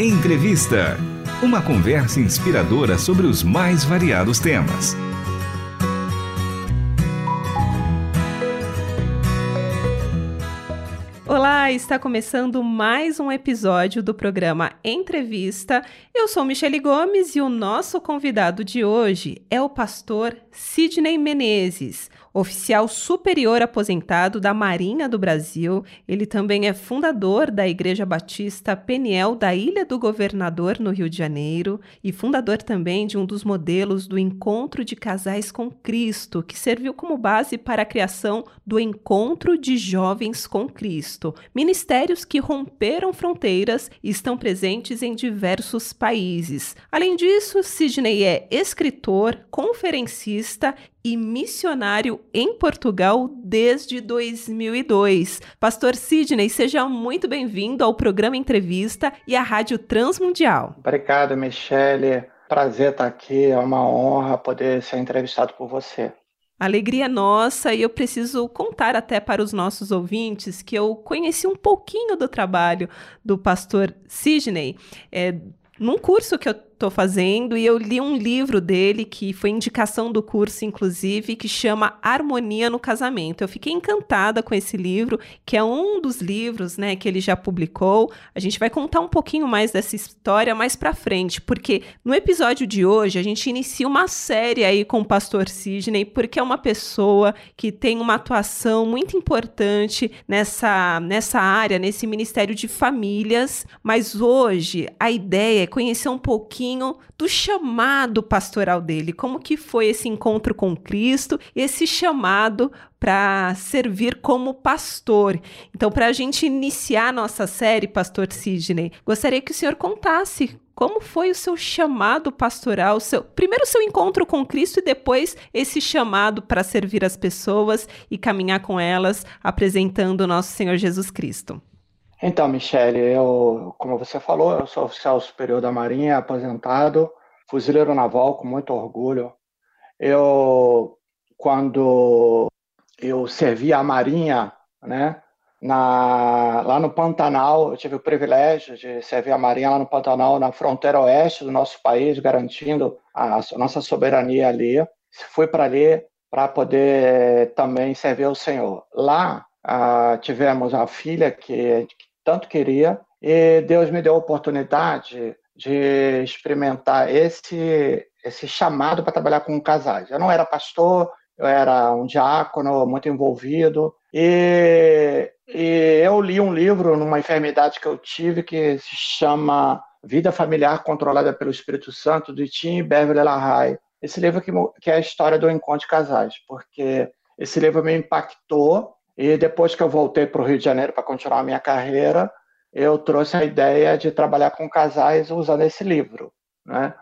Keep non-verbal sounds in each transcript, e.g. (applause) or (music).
Entrevista. Uma conversa inspiradora sobre os mais variados temas. Olá, está começando mais um episódio do programa Entrevista. Eu sou Michele Gomes e o nosso convidado de hoje é o pastor Sidney Menezes oficial superior aposentado da Marinha do Brasil. Ele também é fundador da Igreja Batista Peniel da Ilha do Governador, no Rio de Janeiro, e fundador também de um dos modelos do Encontro de Casais com Cristo, que serviu como base para a criação do Encontro de Jovens com Cristo. Ministérios que romperam fronteiras e estão presentes em diversos países. Além disso, Sidney é escritor, conferencista e missionário em Portugal desde 2002. Pastor Sidney, seja muito bem-vindo ao programa Entrevista e à Rádio Transmundial. Obrigado, Michele. Prazer estar aqui, é uma honra poder ser entrevistado por você. Alegria nossa, e eu preciso contar até para os nossos ouvintes que eu conheci um pouquinho do trabalho do pastor Sidney é, num curso que eu estou fazendo e eu li um livro dele que foi indicação do curso, inclusive, que chama Harmonia no Casamento. Eu fiquei encantada com esse livro, que é um dos livros, né, que ele já publicou. A gente vai contar um pouquinho mais dessa história mais para frente, porque no episódio de hoje a gente inicia uma série aí com o pastor Sidney, porque é uma pessoa que tem uma atuação muito importante nessa nessa área, nesse ministério de famílias, mas hoje a ideia é conhecer um pouquinho pouquinho do chamado pastoral dele, como que foi esse encontro com Cristo, esse chamado para servir como pastor. Então, para a gente iniciar nossa série, Pastor Sidney, gostaria que o senhor contasse como foi o seu chamado pastoral, seu, primeiro seu encontro com Cristo e depois esse chamado para servir as pessoas e caminhar com elas, apresentando o nosso Senhor Jesus Cristo. Então, Michele, eu, como você falou, eu sou oficial superior da Marinha, aposentado, fuzileiro naval com muito orgulho. Eu, quando eu servi a Marinha, né, na, lá no Pantanal, eu tive o privilégio de servir a Marinha lá no Pantanal, na fronteira oeste do nosso país, garantindo a, a nossa soberania ali. Fui para ali para poder também servir o Senhor. Lá ah, tivemos a filha que, que tanto queria, e Deus me deu a oportunidade de experimentar esse, esse chamado para trabalhar com casais. Eu não era pastor, eu era um diácono muito envolvido, e, e eu li um livro numa enfermidade que eu tive que se chama Vida Familiar Controlada pelo Espírito Santo, de Tim Beverly LaHaye. Esse livro que, que é a história do encontro de casais, porque esse livro me impactou e depois que eu voltei para o Rio de Janeiro para continuar a minha carreira, eu trouxe a ideia de trabalhar com casais usando esse livro. Né?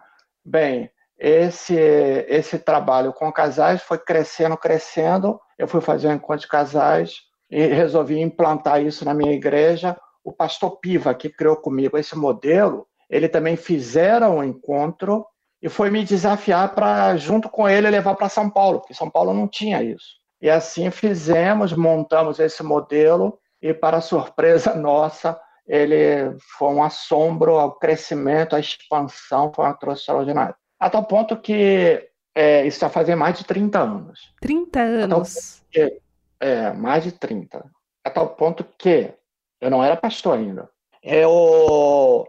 Bem, esse, esse trabalho com casais foi crescendo, crescendo. Eu fui fazer um encontro de casais e resolvi implantar isso na minha igreja. O pastor Piva, que criou comigo esse modelo, ele também fizeram um encontro e foi me desafiar para, junto com ele, levar para São Paulo, porque São Paulo não tinha isso. E assim fizemos, montamos esse modelo e, para surpresa (laughs) nossa, ele foi um assombro ao crescimento, à expansão, foi uma troça extraordinária. A tal ponto que é, isso já fazia mais de 30 anos. 30 anos? Que, é, mais de 30. A tal ponto que eu não era pastor ainda. Eu,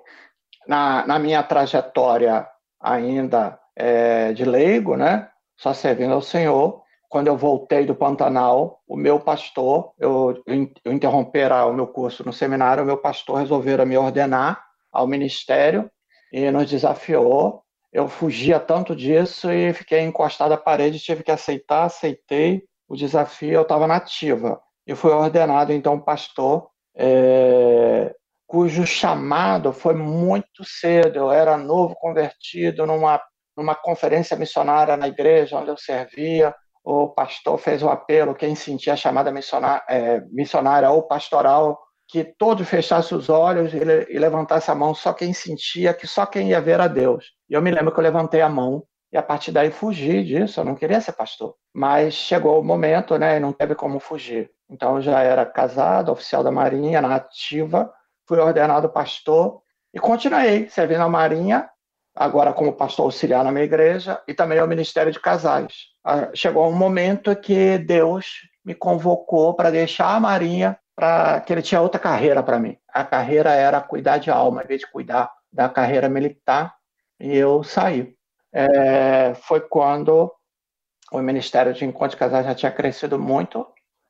na, na minha trajetória ainda é, de leigo, né, só servindo ao Senhor, quando eu voltei do Pantanal, o meu pastor, eu, eu interromper o meu curso no seminário, o meu pastor resolveu me ordenar ao ministério e nos desafiou. Eu fugia tanto disso e fiquei encostado à parede, tive que aceitar, aceitei o desafio, eu estava nativa. E fui ordenado, então, pastor, é, cujo chamado foi muito cedo. Eu era novo convertido numa, numa conferência missionária na igreja onde eu servia o pastor fez o apelo, quem sentia a chamada missionária, é, missionária ou pastoral, que todos fechassem os olhos e, e levantasse a mão, só quem sentia, que só quem ia ver a Deus. E eu me lembro que eu levantei a mão e a partir daí fugi disso, eu não queria ser pastor. Mas chegou o momento, né, e não teve como fugir. Então eu já era casado, oficial da Marinha, na ativa, fui ordenado pastor E continuei servindo a Marinha, agora como pastor auxiliar na minha igreja, e também ao Ministério de Casais. Ah, chegou um momento que Deus me convocou para deixar a Marinha, para que ele tinha outra carreira para mim. A carreira era cuidar de alma, em vez de cuidar da carreira militar, e eu saí. É, foi quando o Ministério de Encontro de Casais já tinha crescido muito,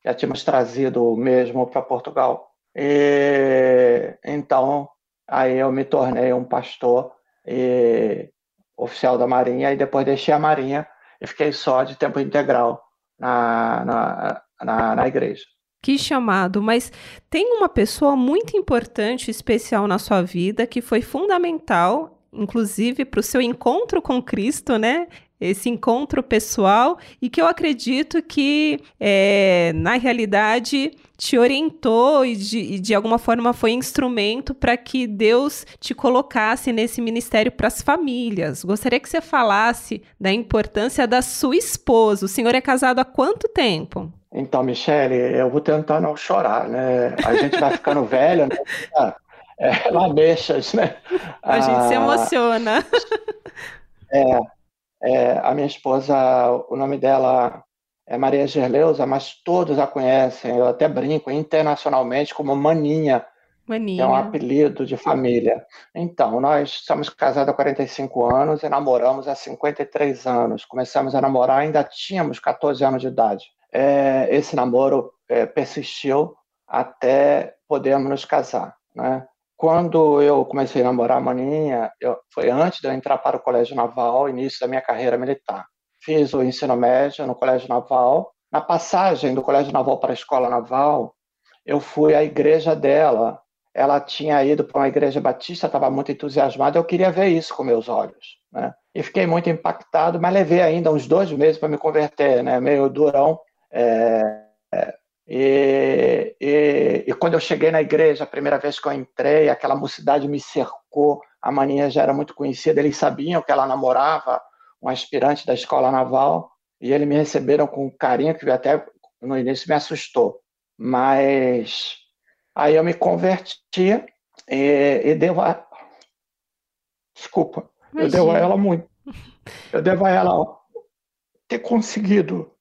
já tínhamos trazido mesmo para Portugal. E, então, aí eu me tornei um pastor e, oficial da Marinha, e depois deixei a Marinha e fiquei só de tempo integral na, na, na, na igreja. Que chamado, mas tem uma pessoa muito importante, especial na sua vida, que foi fundamental, inclusive para o seu encontro com Cristo, né? Esse encontro pessoal e que eu acredito que, é, na realidade, te orientou e de, e de alguma forma foi instrumento para que Deus te colocasse nesse ministério para as famílias. Gostaria que você falasse da importância da sua esposa. O senhor é casado há quanto tempo? Então, Michele, eu vou tentar não chorar, né? A gente vai ficando (laughs) velho, né? É, lamechas, né? A gente ah, se emociona. É, é, a minha esposa, o nome dela é Maria Gerleusa, mas todos a conhecem, eu até brinco internacionalmente como Maninha, Maninha. é um apelido de família. Então, nós somos casados há 45 anos e namoramos há 53 anos. Começamos a namorar, ainda tínhamos 14 anos de idade. É, esse namoro é, persistiu até podermos nos casar. Né? Quando eu comecei a namorar a Maninha, eu, foi antes de eu entrar para o Colégio Naval, início da minha carreira militar. Fiz o ensino médio no Colégio Naval. Na passagem do Colégio Naval para a Escola Naval, eu fui à igreja dela. Ela tinha ido para uma igreja batista, estava muito entusiasmada. Eu queria ver isso com meus olhos, né? E fiquei muito impactado, mas levei ainda uns dois meses para me converter, né? Meio durão. É, é, e, e, e, quando eu cheguei na igreja, a primeira vez que eu entrei, aquela mocidade me cercou, a maninha já era muito conhecida, eles sabiam que ela namorava um aspirante da escola naval, e eles me receberam com carinho, que até no início me assustou. Mas aí eu me converti e, e devo a... Desculpa, Imagina. eu devo a ela muito. Eu devo a ela ter conseguido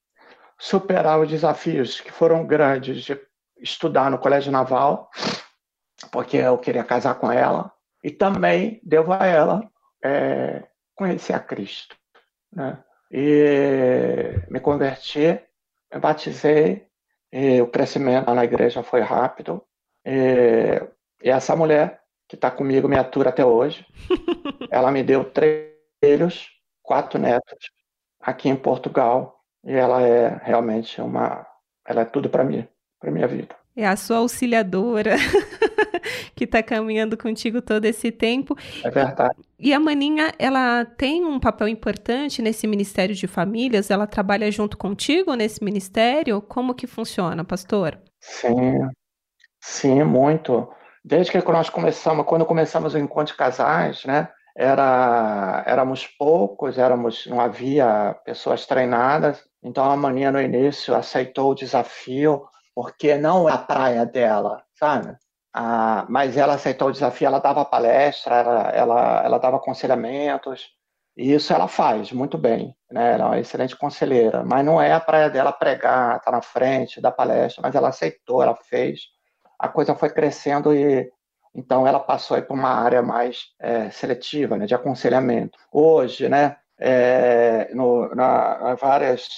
superar os desafios que foram grandes de estudar no Colégio Naval, porque eu queria casar com ela, e também devo a ela é, conhecer a Cristo. Né? E me converti, me batizei, o crescimento na igreja foi rápido. E, e essa mulher que está comigo me atura até hoje, (laughs) ela me deu três filhos, quatro netos, aqui em Portugal, e ela é realmente uma. Ela é tudo para mim, para minha vida. É a sua auxiliadora (laughs) que está caminhando contigo todo esse tempo. É verdade. E a Maninha, ela tem um papel importante nesse Ministério de Famílias? Ela trabalha junto contigo nesse ministério? Como que funciona, pastor? Sim, sim, muito. Desde que nós começamos, quando começamos o encontro de casais, né? Era, éramos poucos, éramos, não havia pessoas treinadas, então a Maninha no início aceitou o desafio, porque não é a praia dela, sabe? Ah, mas ela aceitou o desafio, ela dava palestra, ela, ela, ela dava aconselhamentos, e isso ela faz muito bem, né? Ela é uma excelente conselheira, mas não é a praia dela pregar, tá na frente, dar palestra, mas ela aceitou, ela fez. A coisa foi crescendo e então ela passou para uma área mais é, seletiva, né, de aconselhamento. Hoje, né, é, no, na, várias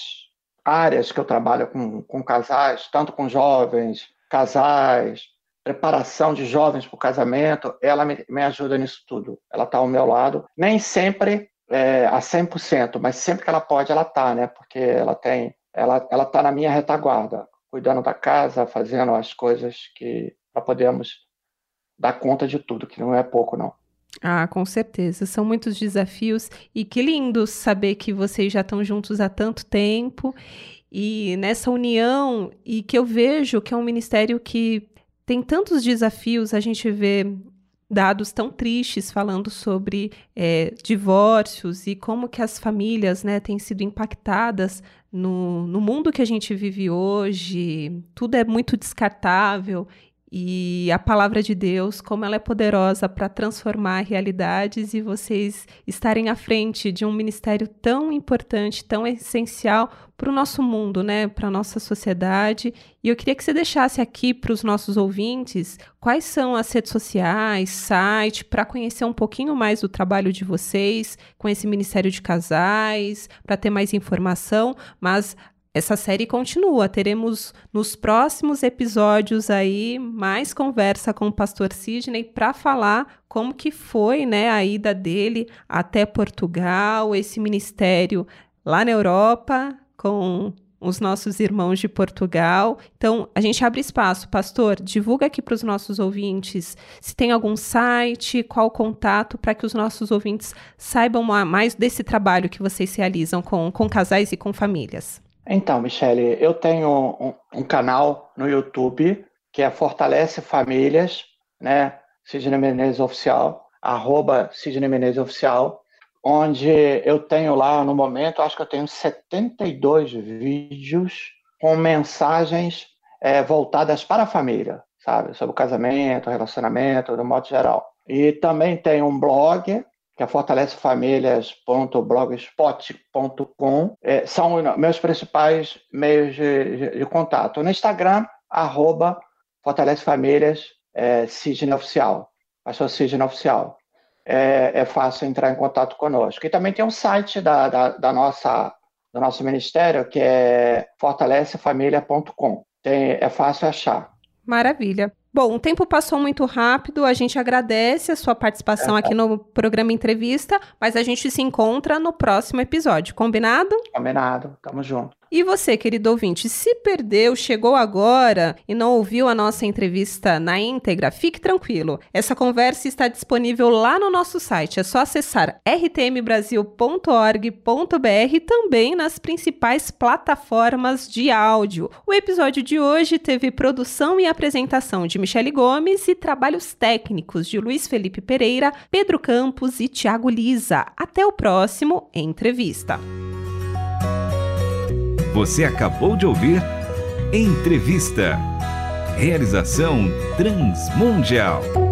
áreas que eu trabalho com, com casais, tanto com jovens, casais, preparação de jovens para o casamento, ela me, me, ajuda nisso tudo. Ela está ao meu lado. Nem sempre é, a 100%, mas sempre que ela pode, ela está, né? Porque ela tem, ela ela está na minha retaguarda, cuidando da casa, fazendo as coisas que para podermos dar conta de tudo, que não é pouco, não. Ah, com certeza. São muitos desafios e que lindo saber que vocês já estão juntos há tanto tempo e nessa união e que eu vejo que é um ministério que tem tantos desafios. A gente vê dados tão tristes falando sobre é, divórcios e como que as famílias né, têm sido impactadas no, no mundo que a gente vive hoje. Tudo é muito descartável e a palavra de Deus, como ela é poderosa para transformar realidades e vocês estarem à frente de um ministério tão importante, tão essencial para o nosso mundo, né, para a nossa sociedade. E eu queria que você deixasse aqui para os nossos ouvintes quais são as redes sociais, site, para conhecer um pouquinho mais do trabalho de vocês com esse Ministério de Casais, para ter mais informação, mas essa série continua. Teremos nos próximos episódios aí mais conversa com o pastor Sidney para falar como que foi, né, a ida dele até Portugal, esse ministério lá na Europa com os nossos irmãos de Portugal. Então, a gente abre espaço. Pastor, divulga aqui para os nossos ouvintes se tem algum site, qual contato, para que os nossos ouvintes saibam mais desse trabalho que vocês realizam com, com casais e com famílias. Então, Michele, eu tenho um, um, canal no YouTube que é Fortalece Famílias, né? Sidney Menezes Oficial, arroba Sidney Menezes Oficial, onde eu tenho lá no momento, acho que eu tenho 72 vídeos com mensagens é, voltadas para a família, sabe? Sobre o casamento, relacionamento, no modo geral. E também tem um blog que é fortalecefamilias.blogspot.com, é, são meus principais meios de, de, de, contato. No Instagram, arroba fortalecefamilias, é, Sidney Oficial, pastor Sidney Oficial. É, é, fácil entrar em contato conosco. E também tem um site da, da, da nossa, do nosso ministério, que é fortalecefamilia.com. é fácil achar. Maravilha. Bom, o tempo passou muito rápido, a gente agradece a sua participação é, aqui no programa Entrevista, mas a gente se encontra no próximo episódio, combinado? Combinado, tamo junto. E você, querido ouvinte, se perdeu, chegou agora e não ouviu a nossa entrevista na íntegra, fique tranquilo. Essa conversa está disponível lá no nosso site. É só acessar rtmbrasil.org.br e também nas principais plataformas de áudio. O episódio de hoje teve produção e apresentação de Michele Gomes e trabalhos técnicos de Luiz Felipe Pereira, Pedro Campos e Tiago Lisa. Até o próximo Entrevista. Você acabou de ouvir Entrevista. Realização Transmundial.